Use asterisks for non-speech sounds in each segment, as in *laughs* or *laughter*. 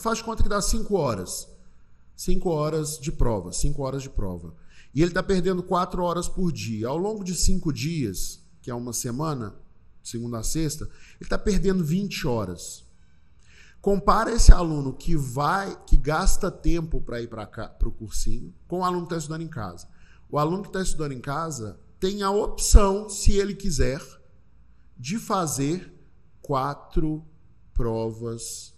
faz conta que dá 5 horas. 5 horas de prova, 5 horas de prova. E ele está perdendo 4 horas por dia. Ao longo de 5 dias, que é uma semana, segunda a sexta, ele está perdendo 20 horas. Compara esse aluno que vai, que gasta tempo para ir para o cursinho, com o aluno que está estudando em casa. O aluno que está estudando em casa tem a opção, se ele quiser, de fazer quatro provas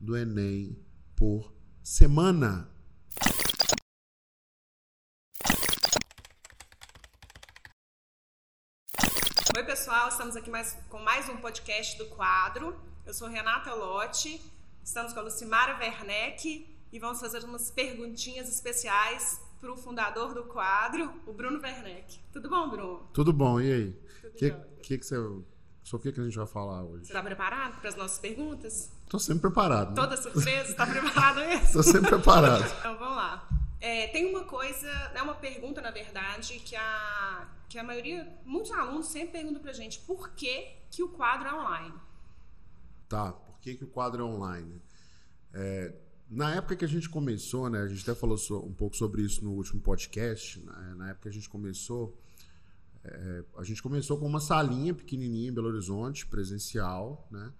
do Enem por semana. Oi, pessoal, estamos aqui mais, com mais um podcast do quadro. Eu sou Renata Lotti, estamos com a Lucimara Werneck e vamos fazer umas perguntinhas especiais para o fundador do quadro, o Bruno Werneck. Tudo bom, Bruno? Tudo bom, e aí? O que, que, que você Sobre o que, a gente vai falar hoje? Você está preparado para as nossas perguntas? Estou sempre preparado. Né? Toda surpresa? Está *laughs* preparado mesmo? Estou sempre preparado. então vamos lá. É, tem uma coisa, é uma pergunta, na verdade, que a, que a maioria, muitos alunos sempre perguntam para a gente: por que, que o quadro é online? Tá, por que, que o quadro é online? É, na época que a gente começou, né, a gente até falou so, um pouco sobre isso no último podcast, né, na época que a gente começou, é, a gente começou com uma salinha pequenininha em Belo Horizonte, presencial, né?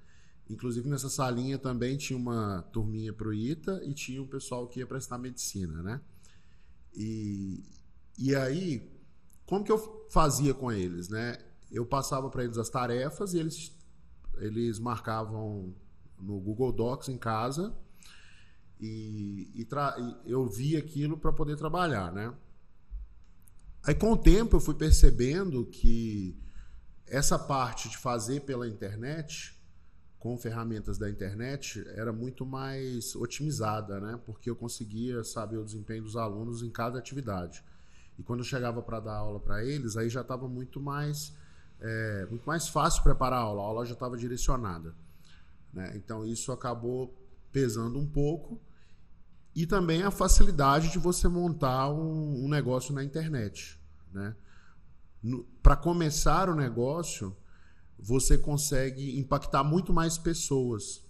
Inclusive nessa salinha também tinha uma turminha pro ITA e tinha o um pessoal que ia prestar medicina, né? E, e aí, como que eu fazia com eles, né? Eu passava para eles as tarefas e eles, eles marcavam no Google Docs em casa e, e, e eu via aquilo para poder trabalhar, né? Aí com o tempo eu fui percebendo que essa parte de fazer pela internet, com ferramentas da internet, era muito mais otimizada, né? Porque eu conseguia saber o desempenho dos alunos em cada atividade. E quando eu chegava para dar aula para eles, aí já estava muito mais é, muito mais fácil preparar a aula, a aula já estava direcionada. Né? Então isso acabou pesando um pouco e também a facilidade de você montar um, um negócio na internet. Né? Para começar o negócio, você consegue impactar muito mais pessoas.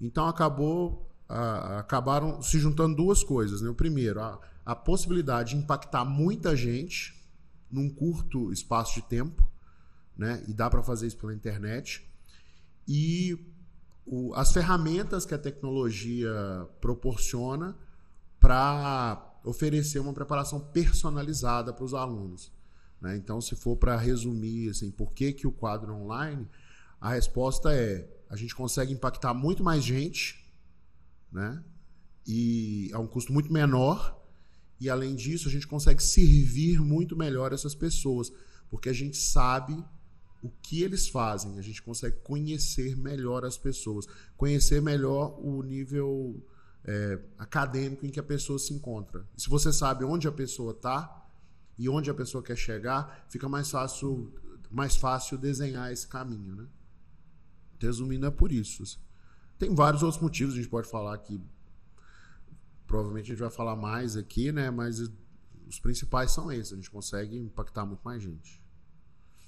Então acabou acabaram se juntando duas coisas. Né? O primeiro, a, a possibilidade de impactar muita gente num curto espaço de tempo, né? e dá para fazer isso pela internet. E o, as ferramentas que a tecnologia proporciona para oferecer uma preparação personalizada para os alunos. Né? Então, se for para resumir assim, por que, que o quadro online, a resposta é a gente consegue impactar muito mais gente, né? e a um custo muito menor, e além disso, a gente consegue servir muito melhor essas pessoas, porque a gente sabe o que eles fazem, a gente consegue conhecer melhor as pessoas, conhecer melhor o nível é, acadêmico em que a pessoa se encontra. Se você sabe onde a pessoa está e onde a pessoa quer chegar, fica mais fácil, mais fácil desenhar esse caminho, né? Resumindo, é por isso. Tem vários outros motivos, a gente pode falar aqui. Provavelmente a gente vai falar mais aqui, né? Mas os principais são esses. A gente consegue impactar muito mais gente.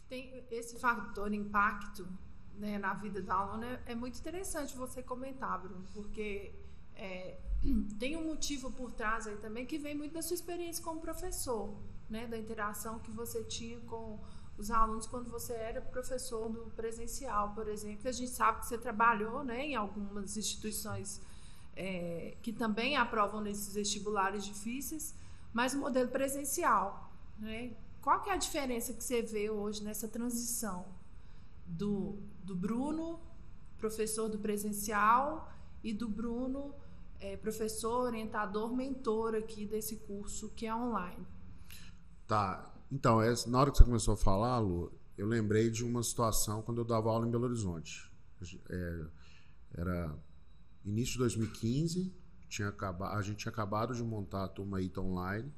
Tem esse fator impacto né, na vida da aluna é, é muito interessante você comentar, Bruno, porque é, *clears throat* tem um motivo por trás aí também que vem muito da sua experiência como professor, né? Da interação que você tinha com os alunos quando você era professor do presencial, por exemplo. A gente sabe que você trabalhou, né, em algumas instituições é, que também aprovam nesses vestibulares difíceis, mas o modelo presencial, né? Qual que é a diferença que você vê hoje nessa transição do, do Bruno, professor do presencial, e do Bruno, é, professor, orientador, mentor aqui desse curso que é online. Tá. Então, na hora que você começou a falar, Lu, eu lembrei de uma situação quando eu dava aula em Belo Horizonte. É, era início de 2015, tinha acabado, a gente tinha acabado de montar a turma ITA online,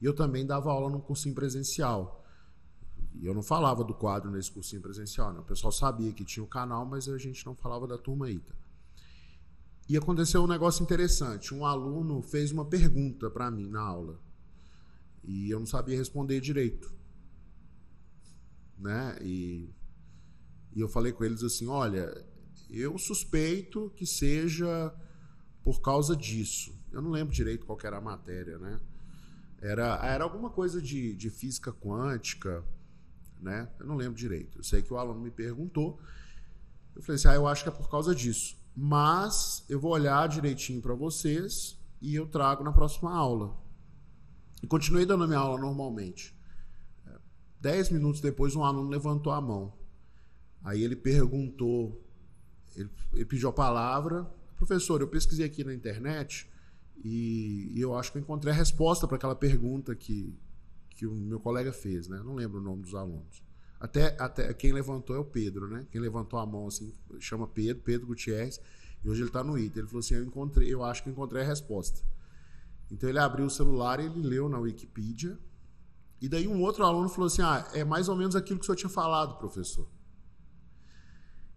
e eu também dava aula num cursinho presencial. E eu não falava do quadro nesse cursinho presencial, né? O pessoal sabia que tinha o canal, mas a gente não falava da turma ITA. E aconteceu um negócio interessante. Um aluno fez uma pergunta para mim na aula. E eu não sabia responder direito. Né? E, e eu falei com eles assim: olha, eu suspeito que seja por causa disso. Eu não lembro direito qual era a matéria, né? Era, era alguma coisa de, de física quântica, né? Eu não lembro direito. Eu sei que o aluno me perguntou. Eu falei assim: ah, eu acho que é por causa disso. Mas eu vou olhar direitinho para vocês e eu trago na próxima aula. E continuei dando a minha aula normalmente. Dez minutos depois, um aluno levantou a mão. Aí ele perguntou, ele, ele pediu a palavra. Professor, eu pesquisei aqui na internet e, e eu acho que eu encontrei a resposta para aquela pergunta que, que o meu colega fez, né? não lembro o nome dos alunos. Até, até quem levantou é o Pedro, né? Quem levantou a mão assim, chama Pedro, Pedro Gutierrez, e hoje ele está no ITA. Ele falou assim: eu encontrei, eu acho que encontrei a resposta. Então ele abriu o celular e ele leu na Wikipedia. E daí um outro aluno falou assim: Ah, é mais ou menos aquilo que o senhor tinha falado, professor.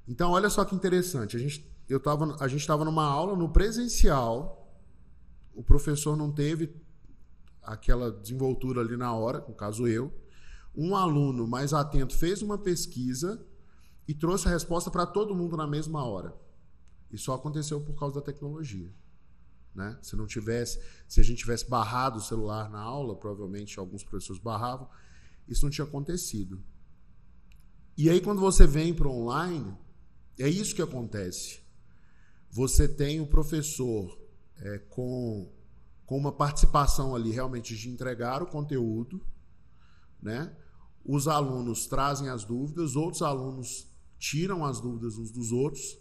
Então, olha só que interessante. A gente, eu a gente estava numa aula no presencial, o professor não teve aquela desenvoltura ali na hora, no caso eu. Um aluno mais atento fez uma pesquisa e trouxe a resposta para todo mundo na mesma hora. E só aconteceu por causa da tecnologia. Né? Se não tivesse, se a gente tivesse barrado o celular na aula, provavelmente alguns professores barravam, isso não tinha acontecido. E aí quando você vem para online, é isso que acontece. Você tem o professor é, com, com uma participação ali realmente de entregar o conteúdo, né? Os alunos trazem as dúvidas, outros alunos tiram as dúvidas uns dos outros,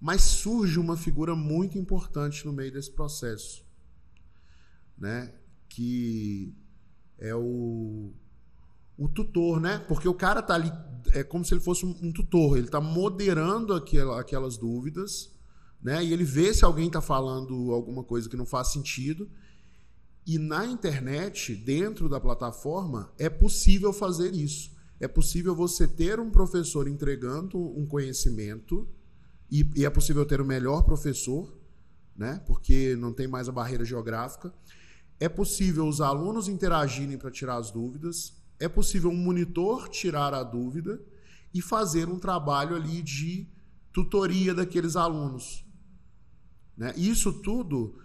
mas surge uma figura muito importante no meio desse processo, né? Que é o, o tutor, né? Porque o cara tá ali é como se ele fosse um, tutor, ele está moderando aquela, aquelas dúvidas, né? E ele vê se alguém está falando alguma coisa que não faz sentido. E na internet, dentro da plataforma, é possível fazer isso. É possível você ter um professor entregando um conhecimento e, e é possível ter o melhor professor, né? Porque não tem mais a barreira geográfica. É possível os alunos interagirem para tirar as dúvidas é possível um monitor tirar a dúvida e fazer um trabalho ali de tutoria daqueles alunos. Né? Isso tudo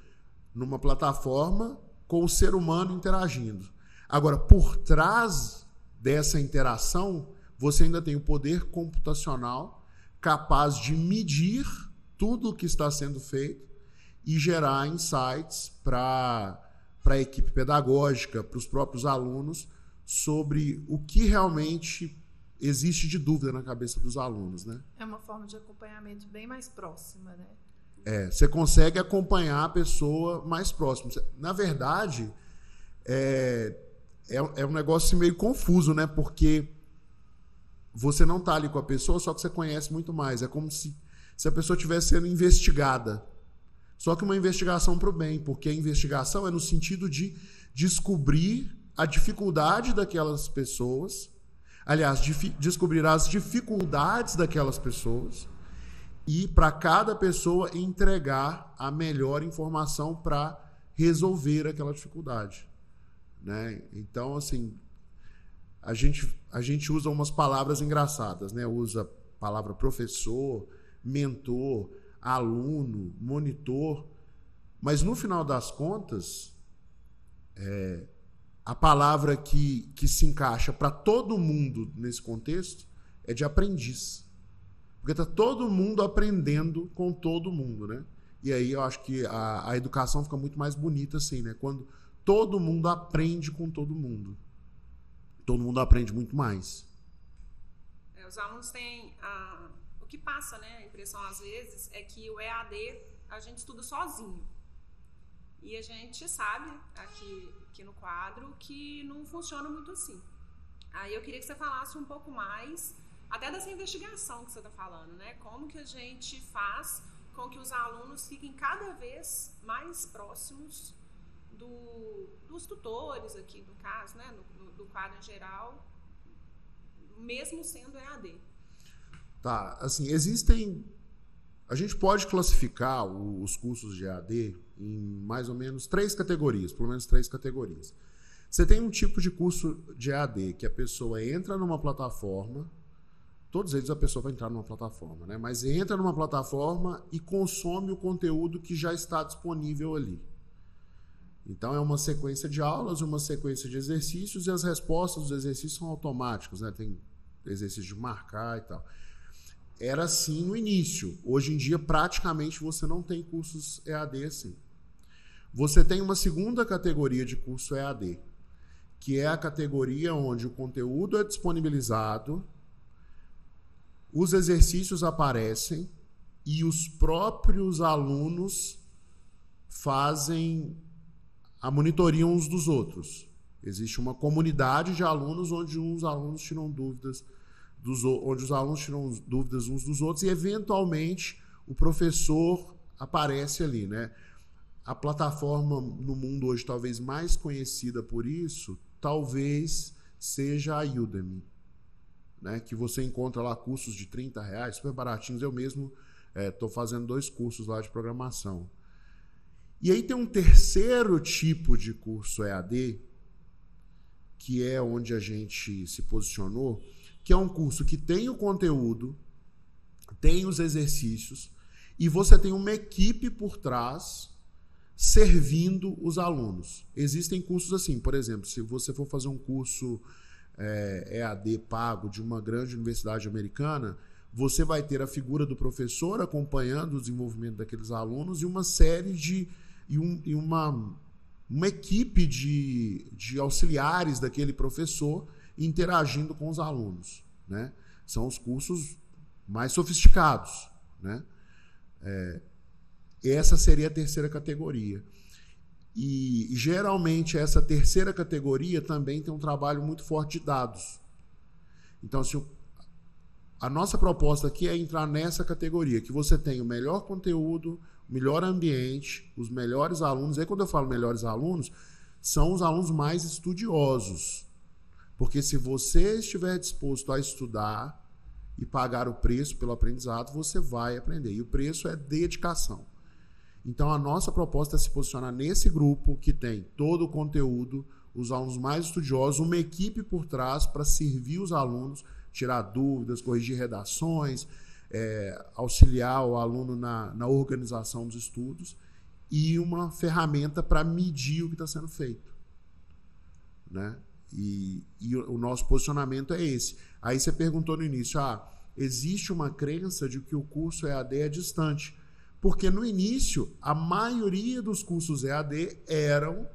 numa plataforma com o ser humano interagindo. Agora, por trás dessa interação, você ainda tem o poder computacional capaz de medir tudo o que está sendo feito e gerar insights para a equipe pedagógica, para os próprios alunos, sobre o que realmente existe de dúvida na cabeça dos alunos, né? É uma forma de acompanhamento bem mais próxima, né? É, você consegue acompanhar a pessoa mais próximo. Na verdade, é, é, é um negócio meio confuso, né? Porque você não está ali com a pessoa, só que você conhece muito mais. É como se, se a pessoa estivesse sendo investigada. Só que uma investigação para o bem, porque a investigação é no sentido de descobrir a dificuldade daquelas pessoas, aliás, descobrir as dificuldades daquelas pessoas e para cada pessoa entregar a melhor informação para resolver aquela dificuldade, né? Então, assim, a gente a gente usa umas palavras engraçadas, né? Usa a palavra professor, mentor, aluno, monitor, mas no final das contas, é, a palavra que, que se encaixa para todo mundo nesse contexto é de aprendiz. Porque está todo mundo aprendendo com todo mundo, né? E aí eu acho que a, a educação fica muito mais bonita assim, né? Quando todo mundo aprende com todo mundo. Todo mundo aprende muito mais. É, os alunos têm. A... O que passa, né? A impressão às vezes é que o EAD a gente estuda sozinho. E a gente sabe aqui aqui no quadro que não funciona muito assim. Aí eu queria que você falasse um pouco mais, até dessa investigação que você está falando, né? Como que a gente faz com que os alunos fiquem cada vez mais próximos do, dos tutores aqui, no caso, né? Do, do quadro em geral, mesmo sendo EAD. Tá, assim, existem. A gente pode classificar os cursos de EAD em mais ou menos três categorias, pelo menos três categorias. Você tem um tipo de curso de AD que a pessoa entra numa plataforma, todos eles a pessoa vai entrar numa plataforma, né? Mas entra numa plataforma e consome o conteúdo que já está disponível ali. Então é uma sequência de aulas, uma sequência de exercícios e as respostas dos exercícios são automáticos, né? Tem exercício de marcar e tal. Era assim no início. Hoje em dia praticamente você não tem cursos EAD assim. Você tem uma segunda categoria de curso EAD, que é a categoria onde o conteúdo é disponibilizado os exercícios aparecem e os próprios alunos fazem a monitoria uns dos outros. Existe uma comunidade de alunos onde uns alunos tiram dúvidas dos onde os alunos tiram dúvidas uns dos outros e eventualmente o professor aparece ali, né? A plataforma no mundo hoje talvez mais conhecida por isso, talvez seja a Udemy né? Que você encontra lá cursos de 30 reais, super baratinhos. Eu mesmo estou é, fazendo dois cursos lá de programação. E aí tem um terceiro tipo de curso EAD, que é onde a gente se posicionou, que é um curso que tem o conteúdo, tem os exercícios, e você tem uma equipe por trás servindo os alunos. Existem cursos assim, por exemplo, se você for fazer um curso é, EAD pago de uma grande universidade americana, você vai ter a figura do professor acompanhando o desenvolvimento daqueles alunos e uma série de. E, um, e uma, uma equipe de, de auxiliares daquele professor interagindo com os alunos. Né? São os cursos mais sofisticados. Né? É, essa seria a terceira categoria. E geralmente essa terceira categoria também tem um trabalho muito forte de dados. Então, se o, a nossa proposta aqui é entrar nessa categoria, que você tem o melhor conteúdo, melhor ambiente, os melhores alunos. Aí quando eu falo melhores alunos, são os alunos mais estudiosos. Porque se você estiver disposto a estudar e pagar o preço pelo aprendizado, você vai aprender. E o preço é dedicação. Então a nossa proposta é se posicionar nesse grupo que tem todo o conteúdo, os alunos mais estudiosos, uma equipe por trás para servir os alunos, tirar dúvidas, corrigir redações, é, auxiliar o aluno na, na organização dos estudos e uma ferramenta para medir o que está sendo feito. Né? E, e, o nosso posicionamento é esse. Aí você perguntou no início: ah, existe uma crença de que o curso EAD é distante. Porque no início, a maioria dos cursos EAD eram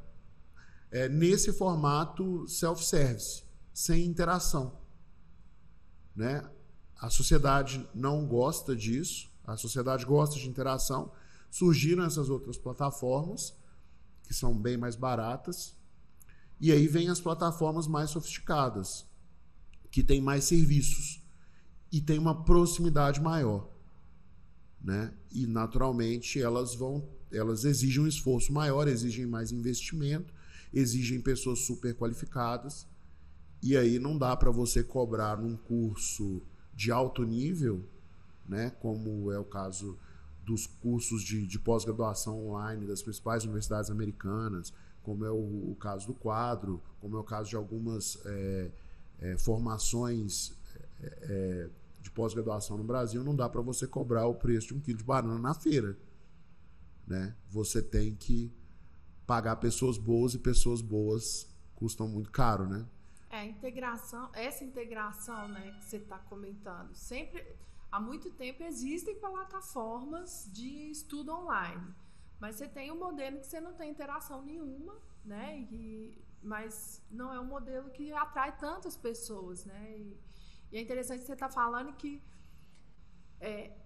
é, nesse formato self-service, sem interação. Né? A sociedade não gosta disso, a sociedade gosta de interação. Surgiram essas outras plataformas, que são bem mais baratas, e aí vem as plataformas mais sofisticadas, que têm mais serviços e têm uma proximidade maior né? E naturalmente elas vão, elas exigem um esforço maior, exigem mais investimento, exigem pessoas super qualificadas. E aí não dá para você cobrar num curso de alto nível, né? Como é o caso dos cursos de, de pós-graduação online das principais universidades americanas, como é o, o, caso do quadro, como é o caso de algumas é, é, formações é, é de pós-graduação no Brasil, não dá para você cobrar o preço de um quilo de banana na feira. Né? Você tem que pagar pessoas boas e pessoas boas custam muito caro, né? É, integração, essa integração né, que você está comentando, sempre, há muito tempo existem plataformas de estudo online, mas você tem um modelo que você não tem interação nenhuma, né? E, mas não é um modelo que atrai tantas pessoas, né? E, e é interessante você estar tá falando que, é,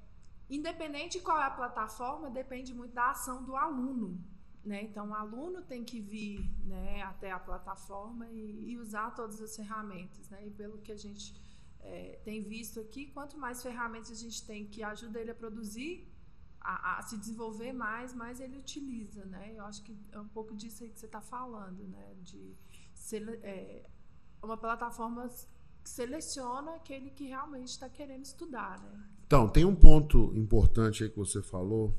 independente de qual é a plataforma, depende muito da ação do aluno. Né? Então, o aluno tem que vir né, até a plataforma e, e, usar todas as ferramentas. Né? E pelo que a gente é, tem visto aqui, quanto mais ferramentas a gente tem que ajuda ele a produzir, a, a, se desenvolver mais, mais ele utiliza. Né? Eu acho que é um pouco disso aí que você está falando, né? de ser é, uma plataforma seleciona aquele que realmente está querendo estudar, né? Então, tem um ponto importante aí que você falou.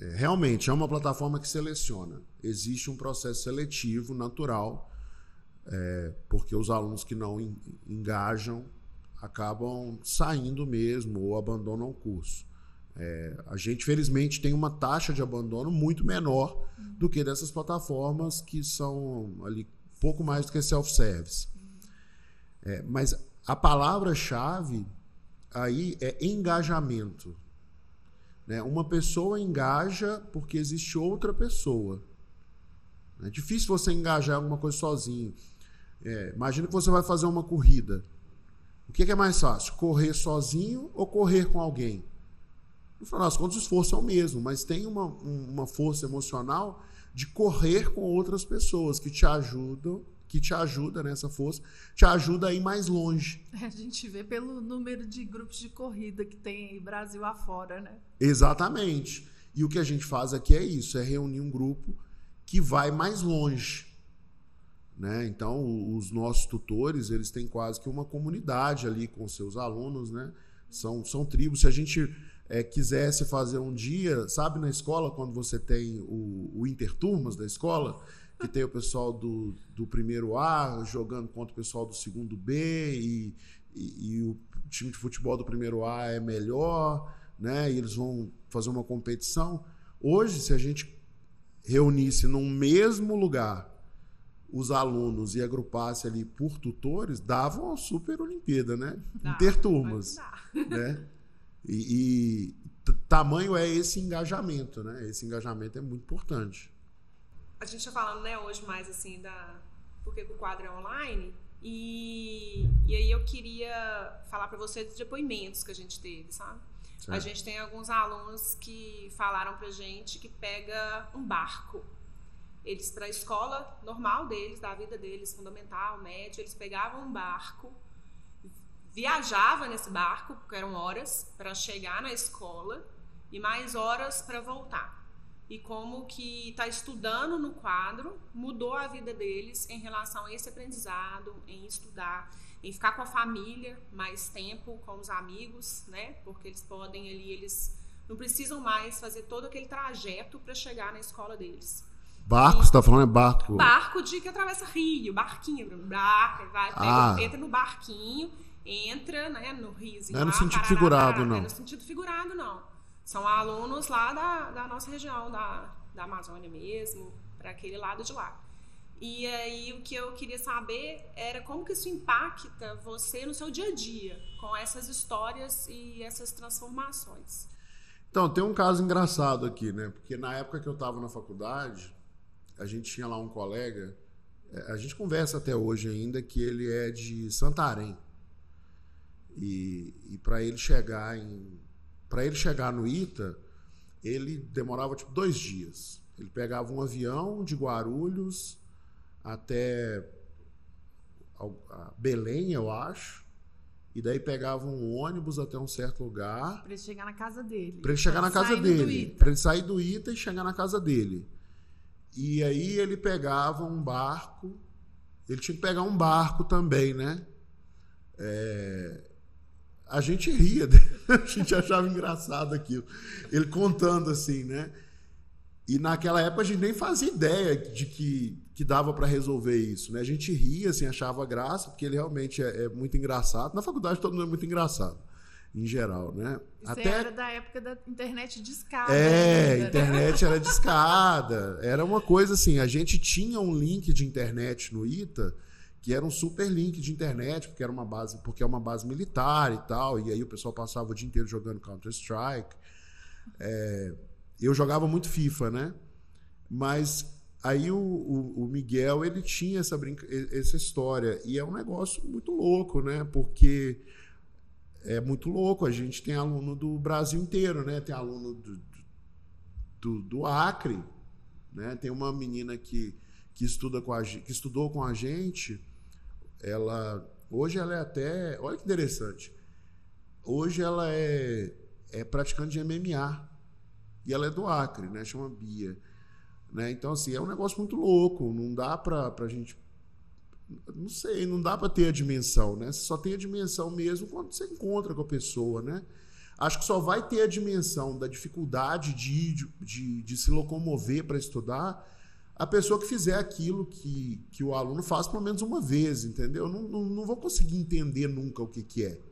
É, realmente, é uma plataforma que seleciona. Existe um processo seletivo natural, é, porque os alunos que não engajam, acabam saindo mesmo ou abandonam o curso. É, a gente, felizmente, tem uma taxa de abandono muito menor do que dessas plataformas que são ali pouco mais do que self-service. É, mas a palavra-chave aí é engajamento. Né? Uma pessoa engaja porque existe outra pessoa. É difícil você engajar alguma coisa sozinho. É, imagina que você vai fazer uma corrida. O que é mais fácil? Correr sozinho ou correr com alguém? No final das contas, o esforço é o mesmo, mas tem uma, uma força emocional de correr com outras pessoas que te ajudam, que te ajuda nessa força, te ajuda a ir mais longe. A gente vê pelo número de grupos de corrida que tem Brasil afora, né? Exatamente. E o que a gente faz aqui é isso, é reunir um grupo que vai mais longe. Né? Então, os nossos tutores, eles têm quase que uma comunidade ali com seus alunos, né? São, são tribos. Se a gente é, quisesse fazer um dia, sabe, na escola, quando você tem o, o Interturmas da escola, que tem o pessoal do, do primeiro A jogando contra o pessoal do segundo B e, e, e, o time de futebol do primeiro A é melhor, né? E eles vão fazer uma competição. Hoje, se a gente reunisse num mesmo lugar os alunos e agrupasse ali por tutores, dava uma super Olimpíada, né? Dá, Interturmas, né? *laughs* E, e tamanho é esse engajamento, né? Esse engajamento é muito importante. A gente está falando, né, hoje mais assim da porque o quadro é online e, e aí eu queria falar para você dos depoimentos que a gente teve, sabe? Certo. A gente tem alguns alunos que falaram pra gente que pega um barco. Eles para a escola normal deles, da vida deles, fundamental, médio, eles pegavam um barco viajava nesse barco, porque eram horas para chegar na escola e mais horas para voltar. E como que está estudando no quadro mudou a vida deles em relação a esse aprendizado, em estudar, em ficar com a família mais tempo, com os amigos, né? Porque eles podem ali, eles não precisam mais fazer todo aquele trajeto para chegar na escola deles. Barco, você está falando é barco? Barco de que atravessa rio, barquinho, barco, vai, pega, ah. entra no barquinho entra né, no riso. Não é no sentido figurado, não. Não é no sentido figurado, não. São alunos lá da, da nossa região, da, da Amazônia mesmo, para aquele lado de lá. E aí o que eu queria saber era como que isso impacta você no seu dia a dia, com essas histórias e essas transformações. Então, tem um caso engraçado aqui, né? Porque na época que eu estava na faculdade, a gente tinha lá um colega, é, a gente conversa até hoje ainda, que ele é de Santarém. E, e para ele chegar em para ele chegar no Ita, ele demorava tipo dois dias. Ele pegava um avião de Guarulhos até Belém, eu acho. E daí pegava um ônibus até um certo lugar. Para ele chegar na casa dele. Para ele chegar na casa dele. Para ele sair do Ita e chegar na casa dele. E aí ele pegava um barco. Ele tinha que pegar um barco também, né? É, a gente ria, *laughs* a gente achava engraçado aquilo. Ele contando assim, né? E naquela época a gente nem fazia ideia de que, que dava para resolver isso, né? A gente ria, assim, achava graça, porque ele realmente é, é, muito engraçado. Na faculdade todo mundo é muito engraçado, em geral, né? Isso Até... era da época da internet discada. É, ainda, né? internet era discada. Era uma coisa assim, a gente tinha um link de internet no ITA que era um super link de internet, porque era uma base, porque é uma base militar e tal, e aí o pessoal passava o dia inteiro jogando Counter Strike. É, eu jogava muito FIFA, né? Mas aí o, o, o, Miguel ele tinha essa brinca, essa história e é um negócio muito louco, né? Porque é muito louco. A gente tem aluno do Brasil inteiro, né? Tem aluno do, do, do Acre, né? Tem uma menina que que estuda com a, que estudou com a gente ela hoje ela é até, olha que interessante. Hoje ela é é praticante de MMA e ela é do Acre, né? Chama Bia, né? Então assim é um negócio muito louco. Não dá para para gente não sei, não dá para ter a dimensão, né? Você só tem a dimensão mesmo quando você encontra com a pessoa, né? Acho que só vai ter a dimensão da dificuldade de, de, de se locomover para estudar a pessoa que fizer aquilo que, que o aluno faz pelo menos uma vez, entendeu? Eu não, não, não vou conseguir entender nunca o que, que é.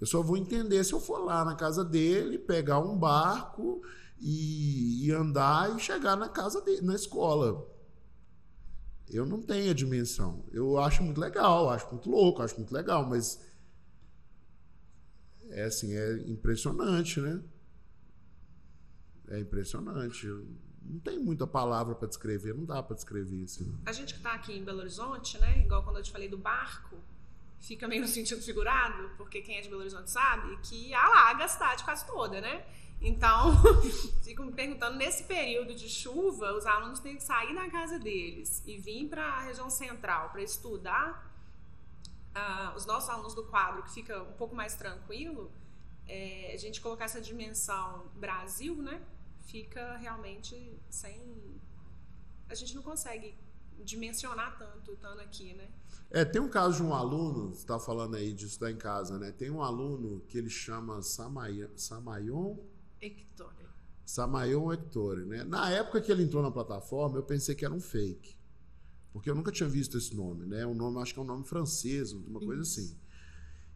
Eu só vou entender se eu for lá na casa dele, pegar um barco e, e andar e chegar na casa dele, na escola. Eu não tenho a dimensão. Eu acho muito legal, acho muito louco, acho muito legal, mas é assim, é impressionante, né? É impressionante. Não tem muita palavra para descrever, não dá para descrever assim. A gente que está aqui em Belo Horizonte, né? Igual quando eu te falei do barco, fica meio no sentido figurado, porque quem é de Belo Horizonte sabe que alaga a cidade quase toda, né? Então, *laughs* fico me perguntando, nesse período de chuva, os alunos têm que sair da casa deles e vir para a região central para estudar. Uh, os nossos alunos do quadro, que fica um pouco mais tranquilo, é, a gente colocar essa dimensão Brasil, né? Fica realmente sem. A gente não consegue dimensionar tanto estando aqui, né? É, tem um caso de um aluno, você está falando aí de estudar em casa, né? Tem um aluno que ele chama Samayon, Samayon Hectore. Samayon Hectore, né? Na época que ele entrou na plataforma, eu pensei que era um fake. Porque eu nunca tinha visto esse nome, né? O nome, acho que é um nome francês, uma coisa Isso. assim.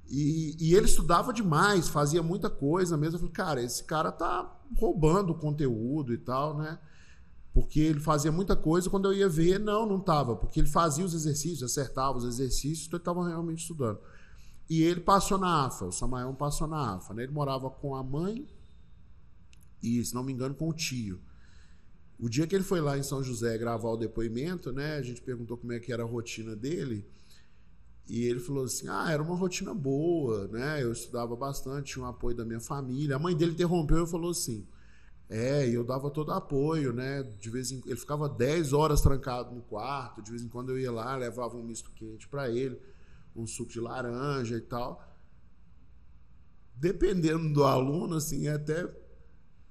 E, e, ele estudava demais, fazia muita coisa mesmo. Eu falei, cara, esse cara tá roubando o conteúdo e tal, né? Porque ele fazia muita coisa, quando eu ia ver, não, não estava. Porque ele fazia os exercícios, acertava os exercícios, então ele estava realmente estudando. E ele passou na AFA, o Samael passou na AFA. Né? Ele morava com a mãe e, se não me engano, com o tio. O dia que ele foi lá em São José gravar o depoimento, né, a gente perguntou como é que era a rotina dele. E ele falou assim: ah, era uma rotina boa, né? Eu estudava bastante, tinha o um apoio da minha família. A mãe dele interrompeu e falou assim: é, e eu dava todo apoio, né? De vez em ele ficava 10 horas trancado no quarto, de vez em quando eu ia lá, levava um misto quente para ele, um suco de laranja e tal. Dependendo do aluno, assim, é até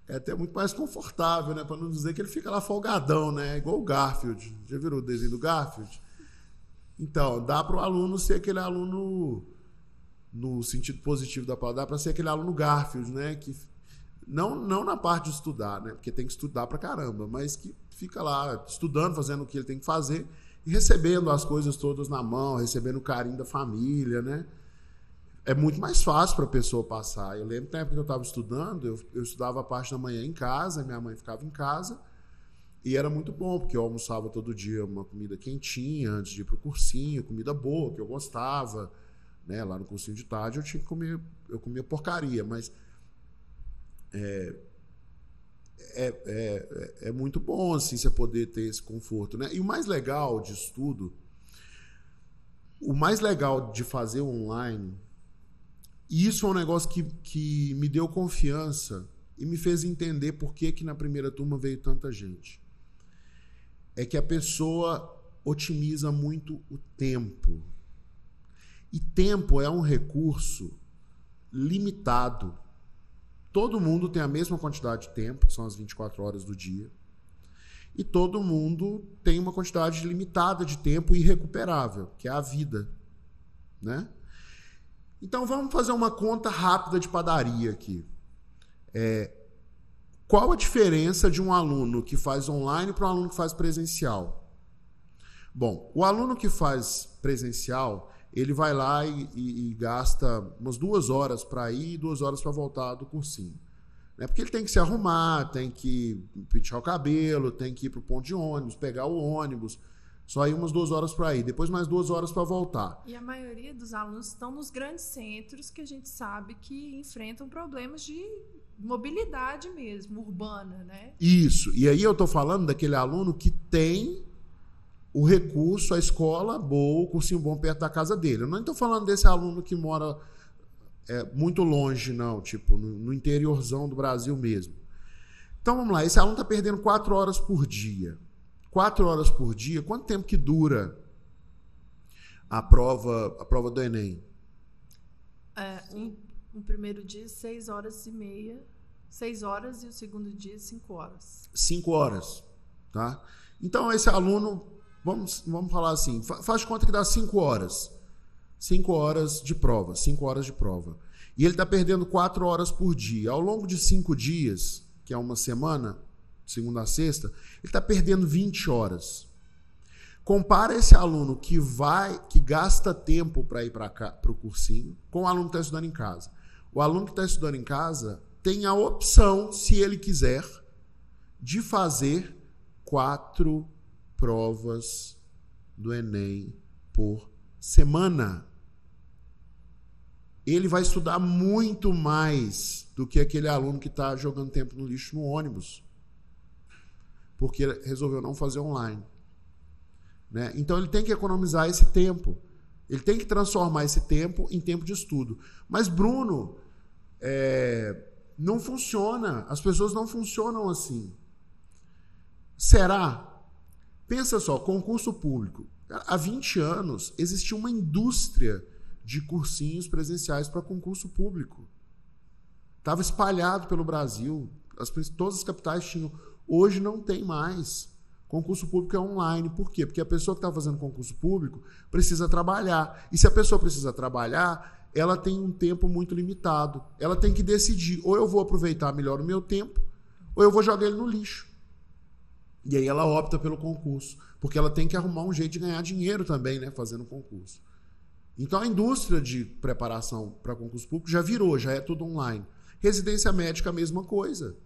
é até muito mais confortável, né? Para não dizer que ele fica lá folgadão, né? Igual o Garfield. Já virou o desenho do Garfield? Então, dá para o aluno ser aquele aluno no sentido positivo da palavra, dá para ser aquele aluno Garfield, né? Que não, não na parte de estudar, né? Porque tem que estudar pra caramba, mas que fica lá estudando, fazendo o que ele tem que fazer e recebendo as coisas todas na mão, recebendo o carinho da família, né? É muito mais fácil para a pessoa passar. Eu lembro que na época que eu estava estudando, eu, eu estudava a parte da manhã em casa, minha mãe ficava em casa, e era muito bom, porque eu almoçava todo dia uma comida quentinha antes de ir para o cursinho, comida boa, que eu gostava. Né? Lá no cursinho de tarde eu tinha que comer, eu comia porcaria, mas é, é, é, é, muito bom assim você poder ter esse conforto, né? E o mais legal disso tudo, o mais legal de fazer online, e isso é um negócio que, que me deu confiança e me fez entender por que, que na primeira turma veio tanta gente. É que a pessoa otimiza muito o tempo. E tempo é um recurso limitado. Todo mundo tem a mesma quantidade de tempo, são as 24 horas do dia. E todo mundo tem uma quantidade limitada de tempo irrecuperável, que é a vida, né? Então vamos fazer uma conta rápida de padaria aqui. É, qual a diferença de um aluno que faz online para um aluno que faz presencial? Bom, o aluno que faz presencial, ele vai lá e, e, e gasta umas duas horas para ir e duas horas para voltar do cursinho. Né? Porque ele tem que se arrumar, tem que pentear o cabelo, tem que ir para o ponto de ônibus, pegar o ônibus. Só aí umas duas horas para ir, depois mais duas horas para voltar. E a maioria dos alunos estão nos grandes centros que a gente sabe que enfrentam problemas de mobilidade mesmo, urbana, né? Isso. E aí eu estou falando daquele aluno que tem o recurso, a escola boa, o cursinho bom perto da casa dele. Eu não estou falando desse aluno que mora é, muito longe, não, tipo, no, no, interiorzão do Brasil mesmo. Então vamos lá, esse aluno está perdendo quatro horas por dia. Quatro horas por dia, quanto tempo que dura a prova, a prova do Enem? É, um, um primeiro dia, seis horas e meia. Seis horas e o segundo dia, cinco horas. Cinco horas, tá? Então, esse aluno Vamos, vamos falar assim, faz conta que dá 5 horas. 5 horas de prova, 5 horas de prova. E ele está perdendo 4 horas por dia. Ao longo de 5 dias, que é uma semana, segunda a sexta, ele está perdendo 20 horas. Compara esse aluno que vai, que gasta tempo para ir para o cursinho, com o aluno que está estudando em casa. O aluno que está estudando em casa tem a opção, se ele quiser, de fazer quatro provas do Enem por semana. Ele vai estudar muito mais do que aquele aluno que está jogando tempo no lixo no ônibus, porque resolveu não fazer online. Né? Então ele tem que economizar esse tempo. Ele tem que transformar esse tempo em tempo de estudo. Mas, Bruno, é, não funciona. As pessoas não funcionam assim. Será? Pensa só, concurso público. Há 20 anos existia uma indústria de cursinhos presenciais para concurso público. Estava espalhado pelo Brasil. As, todas as capitais tinham. Hoje não tem mais. Concurso público é online. Por quê? Porque a pessoa que está fazendo concurso público precisa trabalhar. E se a pessoa precisa trabalhar, ela tem um tempo muito limitado. Ela tem que decidir: ou eu vou aproveitar melhor o meu tempo, ou eu vou jogar ele no lixo. E aí ela opta pelo concurso, porque ela tem que arrumar um jeito de ganhar dinheiro também, né, fazendo concurso. Então a indústria de preparação para concurso público já virou, já é tudo online. Residência médica a mesma coisa.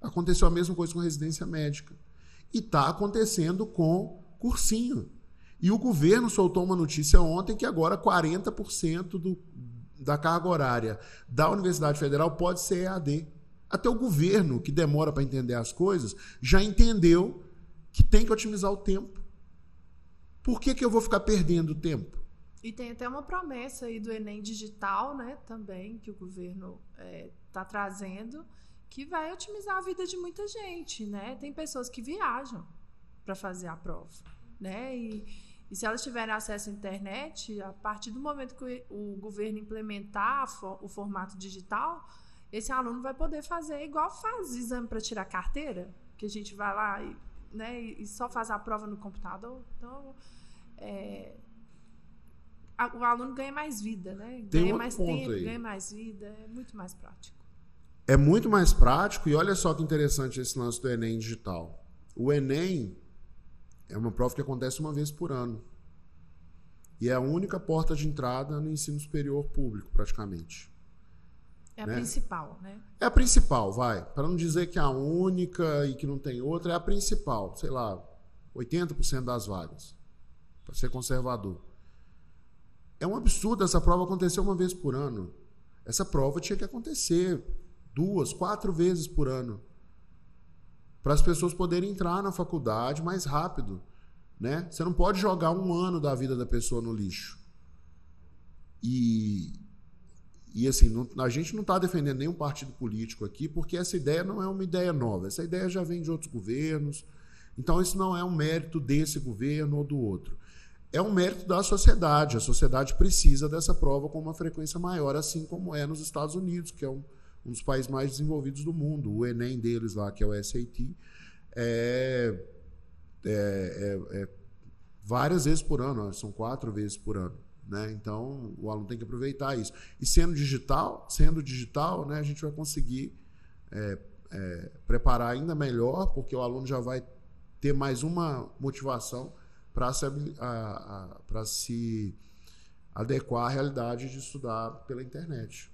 Aconteceu a mesma coisa com residência médica. E está acontecendo com cursinho. E o governo soltou uma notícia ontem que agora 40% do, da carga horária da Universidade Federal pode ser EAD. Até o governo, que demora para entender as coisas, já entendeu que tem que otimizar o tempo. Por que, que eu vou ficar perdendo tempo? E tem até uma promessa aí do Enem digital, né, também, que o governo está é, tá trazendo, que vai otimizar a vida de muita gente, né? Tem pessoas que viajam para fazer a prova, né? E, e, se elas tiverem acesso à internet, a partir do momento que o, governo implementar o formato digital, esse aluno vai poder fazer igual faz exame para tirar carteira, que a gente vai lá e, né, e só faz a prova no computador. Então, é, a, o aluno ganha mais vida, né? Tem ganha mais tempo, aí. ganha mais vida, é muito mais prático é muito mais prático e olha só que interessante esse lance do Enem digital. O Enem é uma prova que acontece uma vez por ano. E é a única porta de entrada no ensino superior público, praticamente. É a né? principal, né? É a principal, vai. Para não dizer que é a única e que não tem outra, é a principal. Sei lá, 80% das vagas. Para ser conservador. É um absurdo essa prova acontecer uma vez por ano. Essa prova tinha que acontecer duas, quatro vezes por ano, para as pessoas poderem entrar na faculdade mais rápido. Né? Você não pode jogar um ano da vida da pessoa no lixo. E, e assim, não, a gente não está defendendo nenhum partido político aqui, porque essa ideia não é uma ideia nova. Essa ideia já vem de outros governos. Então, isso não é um mérito desse governo ou do outro. É um mérito da sociedade. A sociedade precisa dessa prova com uma frequência maior, assim como é nos Estados Unidos, que é um, um dos países mais desenvolvidos do mundo. O Enem deles lá, que é o SAT, é, é, é, é várias vezes por ano, são quatro vezes por ano. Né? Então, o aluno tem que aproveitar isso. E sendo digital, sendo digital, né, a gente vai conseguir é, é, preparar ainda melhor, porque o aluno já vai ter mais uma motivação para se, se adequar à realidade de estudar pela internet.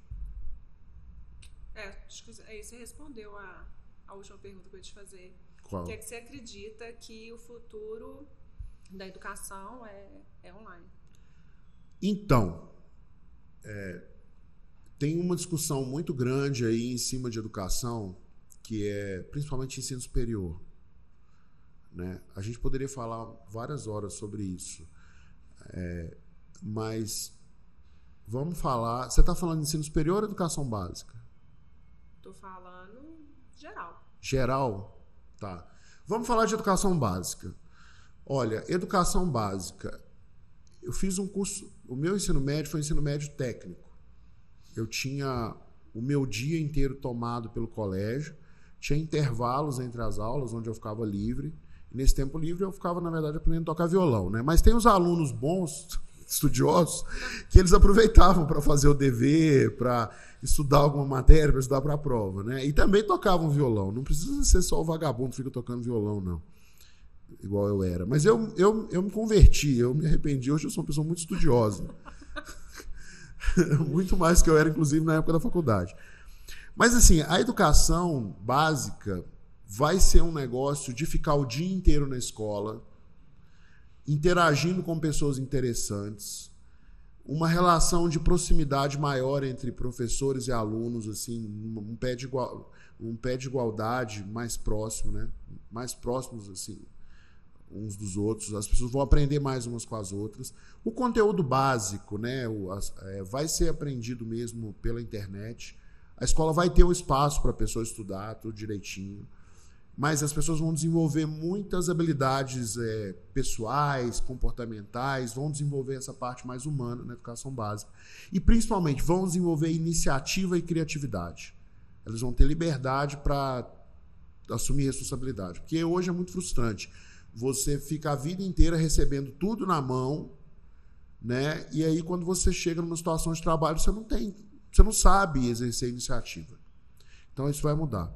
É, acho que aí você respondeu a, a última pergunta que eu ia te fazer. Qual? Que é que você acredita que o futuro da educação é, é online? Então, é, tem uma discussão muito grande aí em cima de educação, que é principalmente ensino superior. Né? A gente poderia falar várias horas sobre isso, é, mas vamos falar. Você está falando de ensino superior ou educação básica? Tô falando geral. Geral? Tá. Vamos falar de educação básica. Olha, educação básica. Eu fiz um curso. O meu ensino médio foi um ensino médio técnico. Eu tinha o meu dia inteiro tomado pelo colégio, tinha intervalos entre as aulas onde eu ficava livre. E nesse tempo livre eu ficava, na verdade, aprendendo a tocar violão. Né? Mas tem os alunos bons, estudiosos, que eles aproveitavam para fazer o dever, para estudar alguma matéria, para estudar para a prova, né? E também tocavam violão. Não precisa ser só o vagabundo que fica tocando violão, não. Igual eu era. Mas eu, eu, eu me converti, eu me arrependi. Hoje eu sou uma pessoa muito estudiosa. *laughs* muito mais que eu era, inclusive, na época da faculdade. Mas, assim, a educação básica vai ser um negócio de ficar o dia inteiro na escola, interagindo com pessoas interessantes, uma relação de proximidade maior entre professores e alunos, assim, um pé de, igual, um pé de igualdade mais próximo, né? Mais próximos, assim, uns dos outros. As pessoas vão aprender mais umas com as outras. O conteúdo básico, né? O, as, é, vai ser aprendido mesmo pela internet. A escola vai ter um espaço para a pessoa estudar tudo direitinho mas as pessoas vão desenvolver muitas habilidades é, pessoais, comportamentais, vão desenvolver essa parte mais humana na educação básica. E principalmente vão desenvolver iniciativa e criatividade. Eles vão ter liberdade para assumir responsabilidade. Porque hoje é muito frustrante. Você fica a vida inteira recebendo tudo na mão, né? E aí, quando você chega numa situação de trabalho, você não tem, você não sabe exercer iniciativa. Então, isso vai mudar.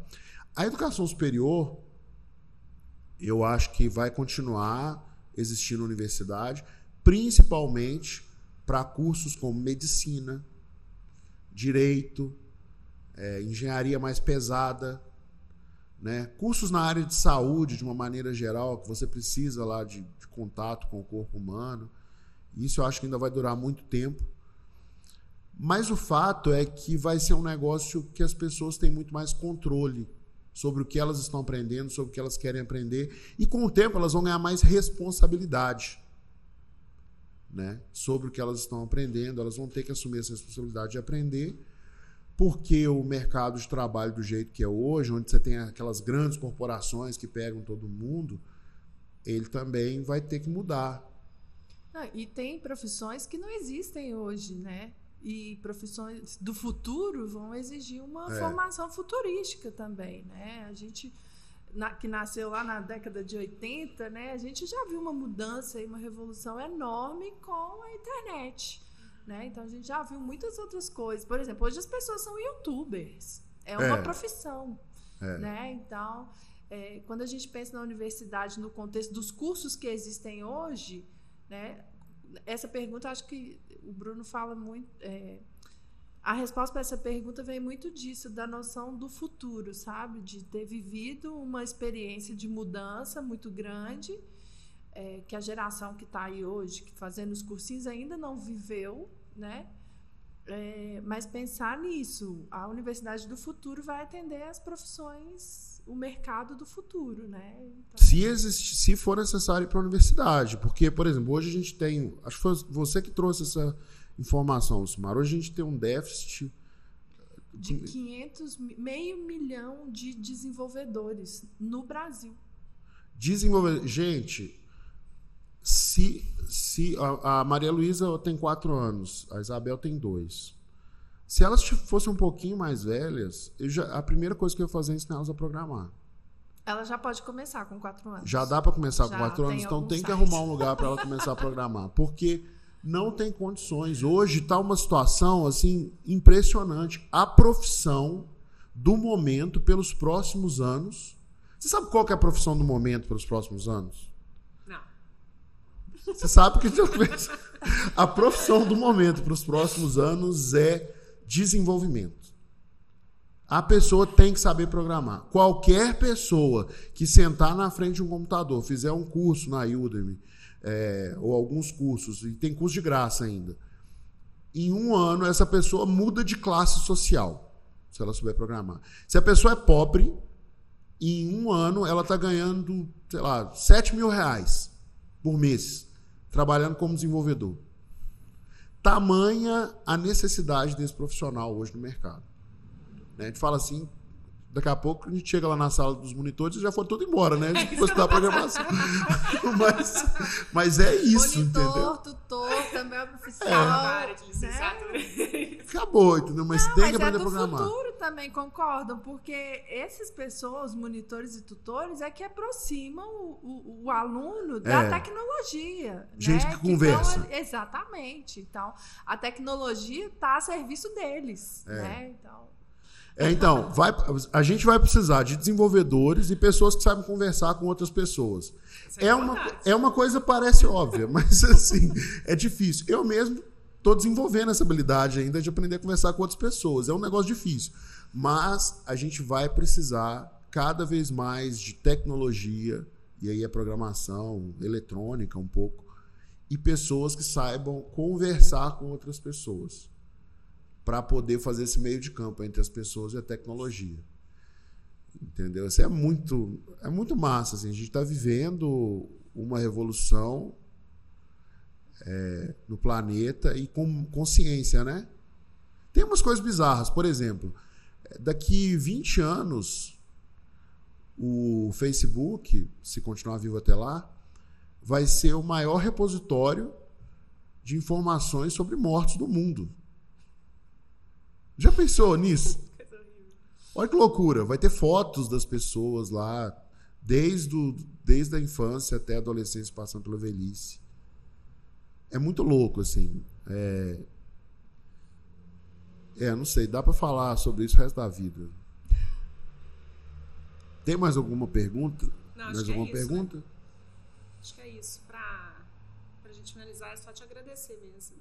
A educação superior, eu acho que vai continuar existindo universidade, principalmente para cursos como medicina, direito, é, engenharia mais pesada, né? cursos na área de saúde, de uma maneira geral, que você precisa lá de, de contato com o corpo humano. Isso eu acho que ainda vai durar muito tempo. Mas o fato é que vai ser um negócio que as pessoas têm muito mais controle sobre o que elas estão aprendendo, sobre o que elas querem aprender, e com o tempo elas vão ganhar mais responsabilidade. Né, sobre o que elas estão aprendendo, elas vão ter que assumir essa responsabilidade de aprender, porque o mercado de trabalho do jeito que é hoje, onde você tem aquelas grandes corporações que pegam todo mundo, ele também vai ter que mudar. Não, e tem profissões que não existem hoje, né? E profissões do futuro vão exigir uma é. formação futurística também, né? A gente na, que nasceu lá na década de 80, né? A gente já viu uma mudança e uma revolução enorme com a internet, né? Então a gente já viu muitas outras coisas. Por exemplo, hoje as pessoas são youtubers. É uma é. profissão, é. né? Então, é, quando a gente pensa na universidade no contexto dos cursos que existem hoje, né? Essa pergunta acho que o Bruno fala muito. É, a resposta para essa pergunta vem muito disso, da noção do futuro, sabe? De ter vivido uma experiência de mudança muito grande, é, que a geração que está aí hoje, que fazendo os cursinhos, ainda não viveu, né? É, mas pensar nisso, a universidade do futuro vai atender as profissões, o mercado do futuro, né? Então... Se, existe, se for necessário para a universidade, porque, por exemplo, hoje a gente tem, acho que foi você que trouxe essa informação, Lucimar, hoje a gente tem um déficit de 500, meio milhão de desenvolvedores no Brasil. Desenvolvedor, gente, se, se a, a Maria Luísa tem quatro anos, a Isabel tem dois. Se elas fossem um pouquinho mais velhas, já, a primeira coisa que eu ia fazer é ensinar elas a programar. Ela já pode começar com quatro anos. Já dá para começar já com quatro anos, então tem site. que arrumar um lugar para ela *laughs* começar a programar. Porque não tem condições. Hoje está uma situação assim impressionante. A profissão do momento pelos próximos anos. Você sabe qual é a profissão do momento pelos próximos anos? Você sabe que a profissão do momento para os próximos anos é desenvolvimento. A pessoa tem que saber programar. Qualquer pessoa que sentar na frente de um computador, fizer um curso na Udemy, é, ou alguns cursos, e tem curso de graça ainda, em um ano essa pessoa muda de classe social, se ela souber programar. Se a pessoa é pobre, em um ano ela está ganhando, sei lá, 7 mil reais por mês trabalhando como desenvolvedor. Tamanha a necessidade desse profissional hoje no mercado. Né? A gente fala assim, Daqui a pouco a gente chega lá na sala dos monitores e já foram tudo embora, né? A gente foi estudar programação. *laughs* mas, mas é isso, Monitor, entendeu? tutor, também é profissão. É. área de licenciatura. Acabou, entendeu? Mas Não, tem mas que aprender é a programar. futuro também, concordam? Porque essas pessoas, monitores e tutores, é que aproximam o, o, o aluno da é. tecnologia. Gente né? que conversa. Então, exatamente. Então, a tecnologia está a serviço deles. É. Né? Então, é, então, *laughs* vai, a gente vai precisar de desenvolvedores e pessoas que sabem conversar com outras pessoas. É, é uma, é uma coisa parece óbvia, *laughs* mas assim, é difícil. Eu mesmo tô desenvolvendo essa habilidade ainda de aprender a conversar com outras pessoas. É um negócio difícil. Mas a gente vai precisar cada vez mais de tecnologia, e aí é programação eletrônica um pouco, e pessoas que saibam conversar com outras pessoas para poder fazer esse meio de campo entre as pessoas e a tecnologia. Entendeu? Isso é muito, é muito massa. Assim. A gente está vivendo uma revolução é, no planeta e com consciência, né? Tem umas coisas bizarras. Por exemplo, daqui 20 anos, o Facebook, se continuar vivo até lá, vai ser o maior repositório de informações sobre mortos do mundo. Já pensou nisso? Olha que loucura. Vai ter fotos das pessoas lá, desde, o, desde a infância até a adolescência, passando pela velhice. É muito louco, assim. É, é não sei, dá para falar sobre isso o resto da vida. Tem mais alguma pergunta? Não, mais acho que é alguma isso, né? pergunta? Acho que é isso. Pra, pra gente finalizar, é só te agradecer mesmo.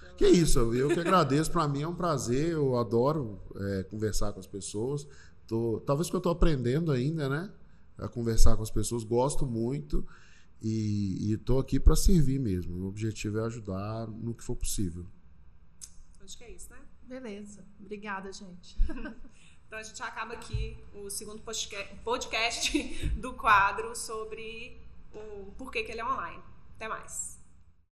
Pela- Que isso, eu que agradeço. Para mim é um prazer. Eu adoro é, conversar com as pessoas. Tô, talvez que eu estou aprendendo ainda, né? A conversar com as pessoas. Gosto muito e estou aqui para servir mesmo. O objetivo é ajudar no que for possível. Acho que é isso, né? Beleza. Obrigada, gente. *laughs* Então a gente acaba aqui o segundo podca- podcast do quadro sobre o porquê que ele é online. Até mais.